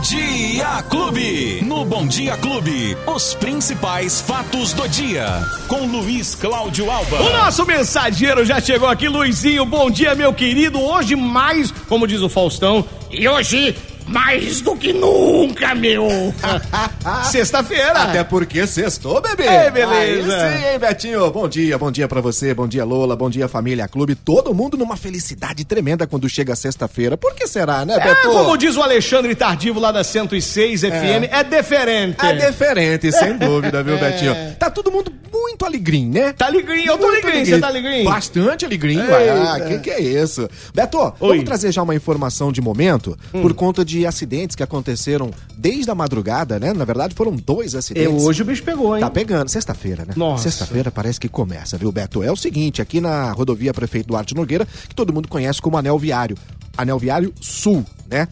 Dia Clube. No Bom Dia Clube, os principais fatos do dia. Com Luiz Cláudio Alba. O nosso mensageiro já chegou aqui, Luizinho. Bom dia, meu querido. Hoje mais, como diz o Faustão, e hoje mais do que nunca, meu. Sexta-feira. Até porque sextou, bebê. É, beleza. Aí sim, hein, Betinho? Bom dia, bom dia pra você, bom dia, Lola, bom dia, família Clube. Todo mundo numa felicidade tremenda quando chega sexta-feira. Por que será, né, É, Beto? como diz o Alexandre Tardivo lá da 106 FM, é diferente. É diferente, sem dúvida, viu, Betinho? Tá todo mundo muito alegrinho, né? Tá alegrinho, eu tô alegrinho, você tá alegrinho? Bastante alegrinho. Ah, que que é isso? Beto, Oi. Hum. vamos trazer já uma informação de momento por conta de acidentes que aconteceram desde a madrugada, né? Na verdade, foram dois É, acidentes. hoje o bicho pegou, hein? Tá pegando, sexta-feira, né? Nossa. Sexta-feira parece que começa, viu, Beto? É o seguinte, aqui na rodovia Prefeito Duarte Nogueira, que todo mundo conhece como Anel Viário. Anel Viário Sul, né?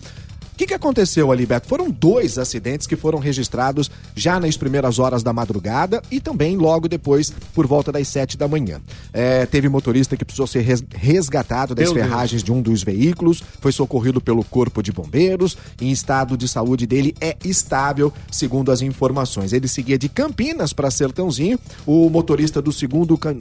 O que, que aconteceu ali, Beto? Foram dois acidentes que foram registrados já nas primeiras horas da madrugada e também logo depois, por volta das sete da manhã. É, teve motorista que precisou ser res- resgatado das Meu Deus. ferragens de um dos veículos, foi socorrido pelo Corpo de Bombeiros, em estado de saúde dele é estável, segundo as informações. Ele seguia de Campinas para Sertãozinho, o motorista do segundo cam-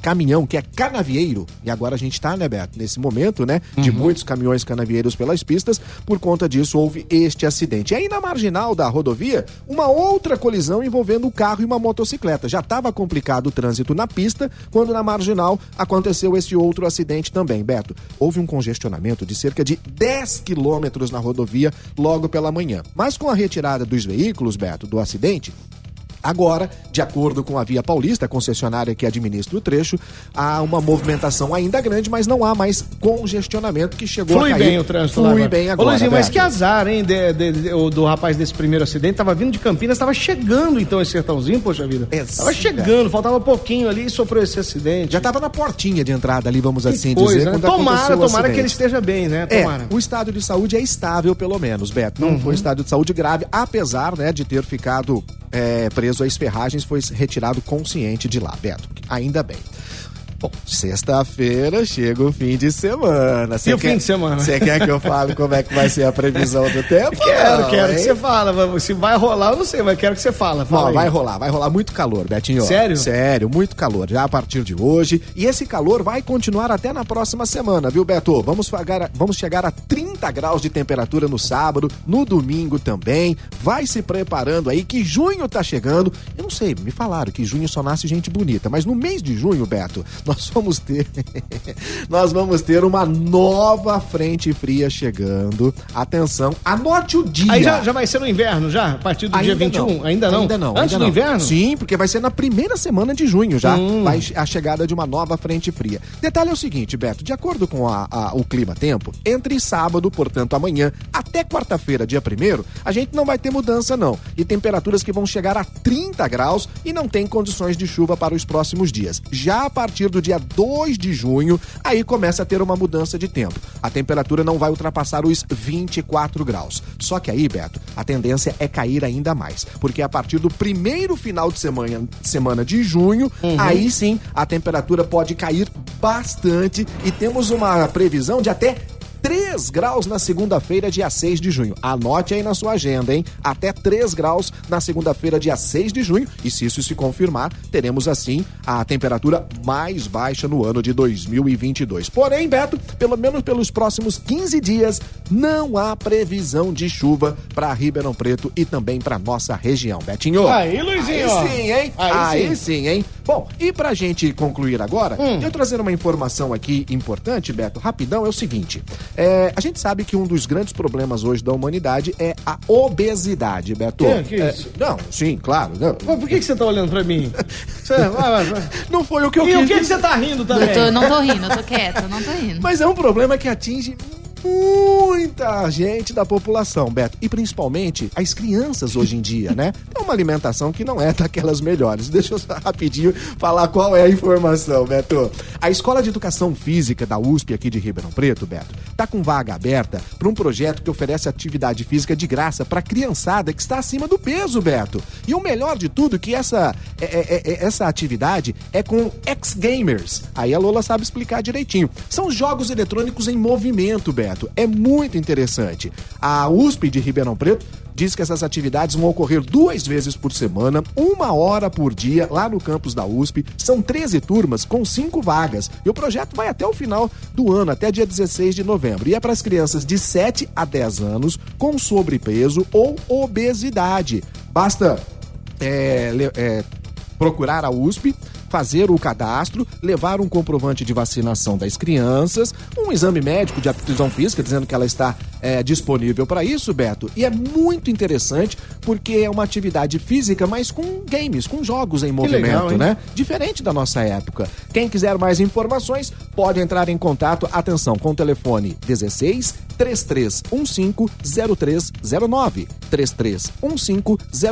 caminhão, que é canavieiro, e agora a gente tá, né, Beto, nesse momento, né, de muitos caminhões canavieiros pelas pistas, por conta disso houve este acidente. E aí na marginal da rodovia, uma outra colisão envolvendo um carro e uma motocicleta. Já estava complicado o trânsito na pista, quando na marginal aconteceu esse outro acidente também, Beto. Houve um congestionamento de cerca de 10 quilômetros na rodovia logo pela manhã. Mas com a retirada dos veículos, Beto, do acidente, Agora, de acordo com a Via Paulista, a concessionária que administra o trecho, há uma movimentação ainda grande, mas não há mais congestionamento que chegou Flui a cair. bem o trânsito Flui agora. bem Ô, agora. Luizinho, mas que azar, hein, de- de- de- o- do rapaz desse primeiro acidente. Tava vindo de Campinas, tava chegando então esse sertãozinho, poxa vida. Exato. Tava chegando, faltava pouquinho ali e sofreu esse acidente. Já estava na portinha de entrada ali, vamos Que assim coisa, dizer, né? quando Tomara, tomara que ele esteja bem, né? É, Tomara. o estado de saúde é estável, pelo menos, Beto. Não Uhum. foi estado de saúde grave, apesar né, de ter ficado é, preso às ferragens, foi retirado consciente de lá, Beto. Ainda bem. Bom, sexta-feira chega o fim de semana. Cê E o fim de semana? Você quer que eu fale como é que vai ser a previsão do tempo? Quero, Não, quero que hein? você fala. Se vai rolar, eu não sei, mas quero que você fala. Fala Não, vai rolar, vai rolar muito calor, Betinho. Sério? Sério, muito calor, já a partir de hoje. E esse calor vai continuar até na próxima semana, viu, Beto? Vamos, fagar, vamos chegar a 30 graus de temperatura no sábado, no domingo também. Vai se preparando aí, que junho tá chegando. Eu não sei, me falaram que junho só nasce gente bonita, mas no mês de junho, Beto, nós vamos ter. nós vamos ter uma nova frente fria chegando. Atenção, anote o dia. Aí já, já vai ser no inverno, já? A partir do dia 21? Ainda não? Ainda não. Antes ainda do não. inverno? Sim, porque vai ser na primeira semana de junho já. Hum. Vai a chegada de uma nova frente fria. Detalhe é o seguinte, Beto, de acordo com a- a- o clima-tempo, entre sábado, portanto amanhã, até quarta-feira, dia 1 a gente não vai ter mudança não. E temperaturas que vão chegar a 30 graus e não tem condições de chuva para os próximos dias. Já a partir do dia 2 de junho, aí começa a ter uma mudança de tempo. A temperatura não vai ultrapassar os 24 graus. Só que aí, Beto, a tendência é cair ainda mais. Porque a partir do primeiro final de semana, semana de junho, aí sim a temperatura pode cair bastante e temos uma previsão de até 3 graus na segunda-feira, dia 6 de junho. Anote aí na sua agenda, hein? Até 3 graus na segunda-feira, dia 6 de junho. E se isso se confirmar, teremos assim a temperatura mais baixa no ano de 2022. Porém, Beto, pelo menos pelos próximos 15 dias, não há previsão de chuva para Ribeirão Preto e também para nossa região. Betinho. Aí, Luizinho. Aí sim, hein? Aí Aí, sim. sim. hein? Bom, e pra gente concluir agora, Hum. eu trazer uma informação aqui importante, Beto, rapidão, é o seguinte. É, a gente sabe que um dos grandes problemas hoje da humanidade é a obesidade, Beto. Que? Que É, isso? não, sim, claro. Não, Mas por que, que você tá olhando pra mim? Você, vai, vai, vai. não foi o que eu E o quis que, que dizer. você tá rindo também? Eu tô- não tô rindo, eu tô quieta, não tô rindo. Mas é um problema que atinge muita gente da população, Beto. E principalmente as crianças hoje em dia, né? É uma alimentação que não é daquelas melhores. Deixa eu só rapidinho falar qual é a informação, Beto. A Escola de Educação Física da USP aqui de Ribeirão Preto, Beto, tá com vaga aberta para um projeto que oferece atividade física de graça para criançada que está acima do peso, Beto. E o melhor de tudo é que essa, é- é- é- essa atividade é com X-Gamers. Aí a Lola sabe explicar direitinho. São jogos eletrônicos em movimento, Beto. É muito interessante. A USP de Ribeirão Preto diz que essas atividades vão ocorrer duas vezes por semana, uma hora por dia, lá no campus da USP. São 13 turmas com cinco vagas. E o projeto vai até o final do ano, até dia 16 de novembro. E é para as crianças de 7 a 10 anos com sobrepeso ou obesidade. Basta é, é, procurar a USP fazer o cadastro, levar um comprovante de vacinação das crianças, um exame médico de aptidão física, dizendo que ela está é, disponível para isso, Beto. E é muito interessante porque é uma atividade física, mas com games, com jogos em movimento, legal, né? Diferente da nossa época. Quem quiser mais informações, pode entrar em contato, atenção, com o telefone 16 3315 0309. 3315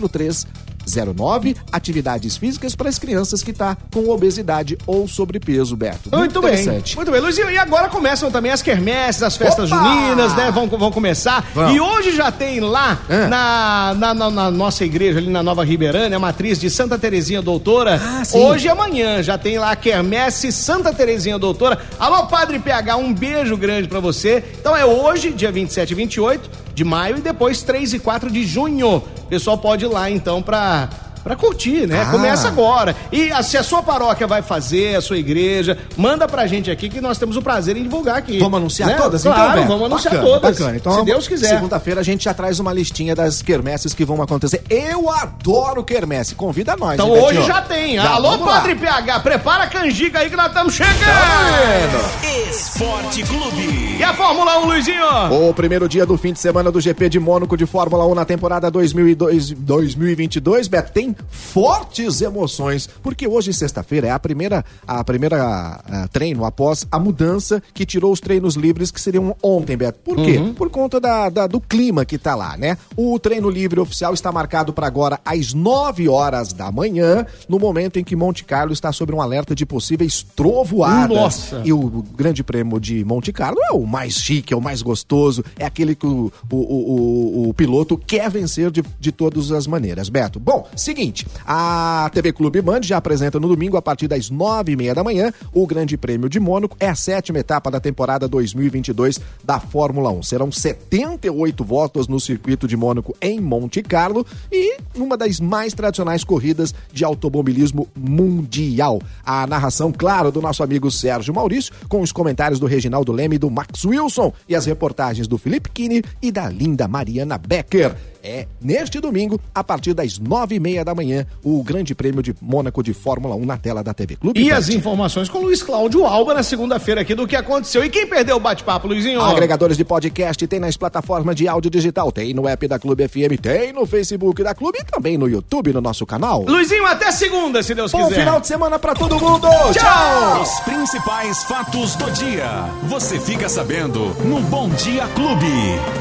0309. 09, atividades físicas para as crianças que tá com obesidade ou sobrepeso, Beto. Muito, muito bem. Muito bem, Luizinho. E agora começam também as quermesses, as festas Opa! juninas, né? Vão, vão começar. Vamos. E hoje já tem lá é. na, na, na, na, nossa igreja, ali na Nova Ribeirânia, a matriz de Santa Terezinha Doutora. Ah, hoje e amanhã já tem lá a quermesse Santa Terezinha Doutora. Alô, Padre PH, um beijo grande para você. Então é hoje, dia 27 e 28 de maio e depois 3 e 4 de junho. O pessoal pode ir lá então para para curtir, né? Ah. Começa agora. E a, se a sua paróquia vai fazer, a sua igreja, manda pra gente aqui que nós temos o prazer em divulgar aqui. Vamos anunciar né? todas, então, claro, então, vamos anunciar bacana, todas. Bacana. Então, se Deus quiser. Segunda-feira a gente já traz uma listinha das quermesses que vão acontecer. Eu adoro quermesse. Convida nós. Então hoje já tem. Já, Alô, Padre lá. PH, prepara a canjica aí que nós estamos chegando. Tá Esporte Clube. E a Fórmula 1, Luizinho? O primeiro dia do fim de semana do GP de Mônaco de Fórmula 1 na temporada 2002, 2022, Beto, tem fortes emoções, porque hoje, sexta-feira, é a primeira, a primeira a, treino após a mudança que tirou os treinos livres que seriam ontem, Beto. Por quê? Uhum. Por conta da, da, do clima que tá lá, né? O treino livre oficial está marcado para agora às 9 horas da manhã, no momento em que Monte Carlo está sob um alerta de possíveis trovoadas. Nossa! E o Grande Prêmio de Monte Carlo é o mais chique, é o mais gostoso, é aquele que o, o, o, o piloto quer vencer de, de todas as maneiras. Beto, bom, seguinte, a TV Clube Band já apresenta no domingo, a partir das nove e meia da manhã, o Grande Prêmio de Mônaco. É a sétima etapa da temporada 2022 da Fórmula 1. Serão 78 voltas no circuito de Mônaco em Monte Carlo e uma das mais tradicionais corridas de automobilismo mundial. A narração, claro, do nosso amigo Sérgio Maurício, com os comentários do Reginaldo Leme e do Max Wilson e as reportagens do Felipe Kine e da linda Mariana Becker é neste domingo, a partir das nove e meia da manhã, o Grande Prêmio de Mônaco de Fórmula 1 na tela da TV Clube. E as informações com o Luiz Cláudio Alba na segunda-feira aqui do que aconteceu. E quem perdeu o bate-papo, Luizinho? Agregadores de podcast tem nas plataformas de áudio digital, tem no app da Clube FM, tem no Facebook da Clube e também no YouTube, no nosso canal. Luizinho, até segunda, se Deus Bom quiser. Bom final de semana pra todo mundo. Tchau! Tchau! Os principais fatos do dia. Você fica sabendo no Bom Dia Clube.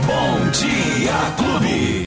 Bom Dia Clube.